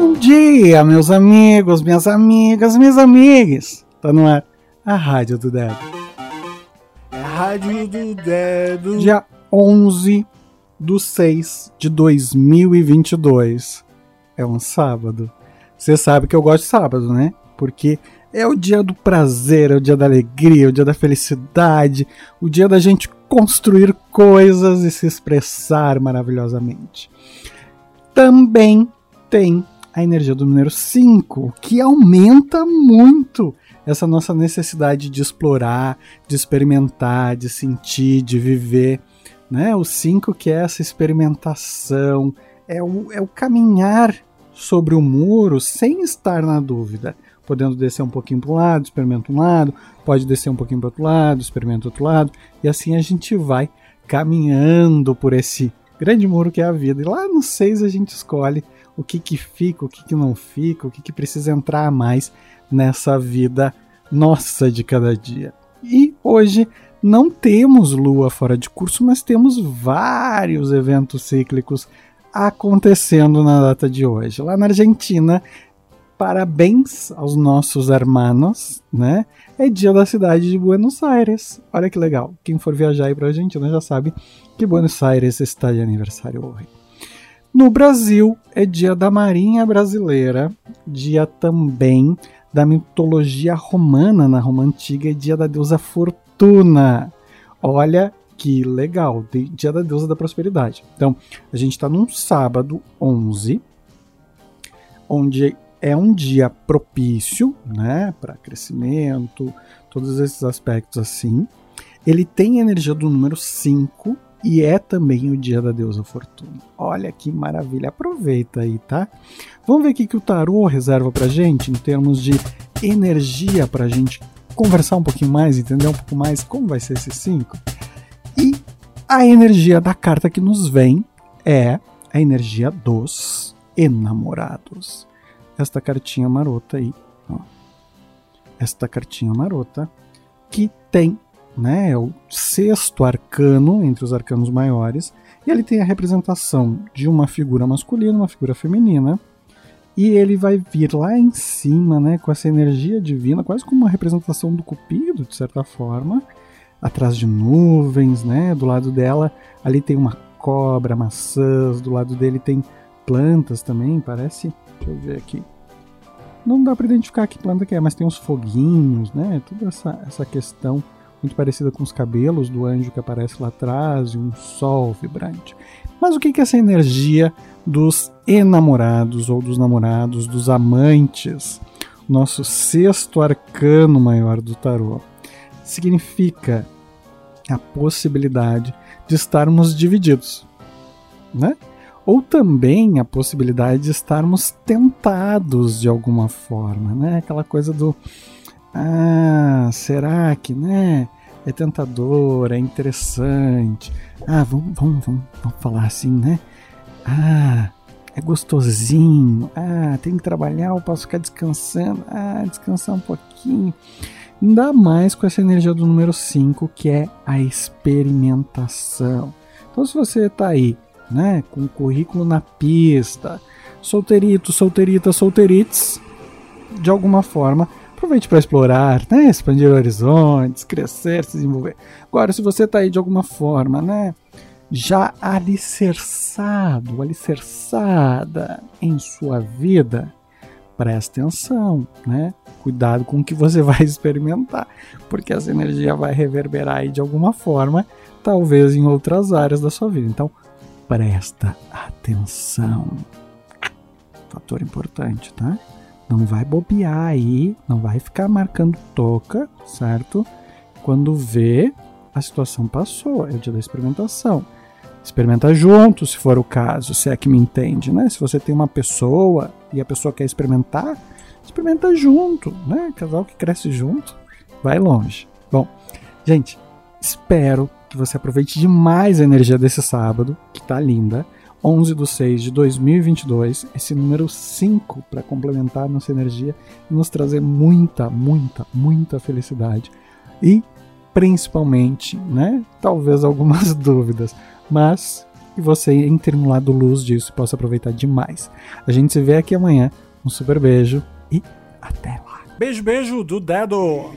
Bom dia, meus amigos, minhas amigas, minhas amigas. Tá no ar a Rádio do Dedo. É a Rádio do Dedo. Dia 11 do 6 de 2022. É um sábado. Você sabe que eu gosto de sábado, né? Porque é o dia do prazer, é o dia da alegria, é o dia da felicidade, o dia da gente construir coisas e se expressar maravilhosamente. Também tem a energia do número 5, que aumenta muito essa nossa necessidade de explorar, de experimentar, de sentir, de viver. Né? O 5 que é essa experimentação, é o, é o caminhar sobre o muro sem estar na dúvida podendo descer um pouquinho para um lado, experimenta um lado, pode descer um pouquinho para outro lado, experimenta outro lado, e assim a gente vai caminhando por esse grande muro que é a vida. E lá no 6 a gente escolhe o que, que fica, o que, que não fica, o que, que precisa entrar a mais nessa vida nossa de cada dia. E hoje não temos lua fora de curso, mas temos vários eventos cíclicos acontecendo na data de hoje. Lá na Argentina parabéns aos nossos hermanos, né? É dia da cidade de Buenos Aires. Olha que legal. Quem for viajar aí para a Argentina já sabe que Buenos Aires está de aniversário hoje. No Brasil é dia da Marinha Brasileira, dia também da mitologia romana na Roma Antiga, é dia da deusa Fortuna. Olha que legal, dia da deusa da prosperidade. Então, a gente está num sábado 11, onde é um dia propício, né, para crescimento, todos esses aspectos assim. Ele tem energia do número 5 e é também o dia da deusa Fortuna. Olha que maravilha, aproveita aí, tá? Vamos ver o que o tarô reserva pra gente em termos de energia pra gente conversar um pouquinho mais, entender um pouco mais como vai ser esse 5. E a energia da carta que nos vem é a energia dos enamorados esta cartinha marota aí, ó. Esta cartinha marota que tem, né, é o sexto arcano entre os arcanos maiores, e ele tem a representação de uma figura masculina, uma figura feminina, e ele vai vir lá em cima, né, com essa energia divina, quase como uma representação do cupido, de certa forma, atrás de nuvens, né? Do lado dela, ali tem uma cobra, maçãs, do lado dele tem plantas também, parece. Deixa eu ver aqui. Não dá para identificar que planta que é, mas tem uns foguinhos, né? Toda essa, essa questão muito parecida com os cabelos do anjo que aparece lá atrás e um sol vibrante. Mas o que é essa energia dos enamorados ou dos namorados, dos amantes? Nosso sexto arcano maior do tarô significa a possibilidade de estarmos divididos, né? Ou também a possibilidade de estarmos tentados de alguma forma, né? Aquela coisa do ah, será que, né? É tentador, é interessante. Ah, vamos, vamos, vamos, vamos falar assim, né? Ah, é gostosinho. Ah, tem que trabalhar, eu posso ficar descansando. Ah, descansar um pouquinho. Ainda mais com essa energia do número 5, que é a experimentação. Então, se você está aí né? Com currículo na pista, solteirito, solteirita, solteirites, de alguma forma, aproveite para explorar, né? Expandir horizontes, crescer, se desenvolver. Agora, se você está aí de alguma forma, né? Já alicerçado, alicerçada em sua vida, preste atenção, né? Cuidado com o que você vai experimentar, porque essa energia vai reverberar aí de alguma forma, talvez em outras áreas da sua vida. Então, presta atenção. Fator importante, tá? Não vai bobear aí, não vai ficar marcando toca, certo? Quando vê, a situação passou, é o dia da experimentação. Experimenta junto, se for o caso, se é que me entende, né? Se você tem uma pessoa e a pessoa quer experimentar, experimenta junto, né? Casal que cresce junto, vai longe. Bom, gente, espero que você aproveite demais a energia desse sábado, que tá linda. 11 de 6 de 2022, esse número 5 para complementar nossa energia e nos trazer muita, muita, muita felicidade. E principalmente, né, talvez algumas dúvidas, mas e você entre no lado luz disso e possa aproveitar demais. A gente se vê aqui amanhã. Um super beijo e até lá. Beijo, beijo do dedo.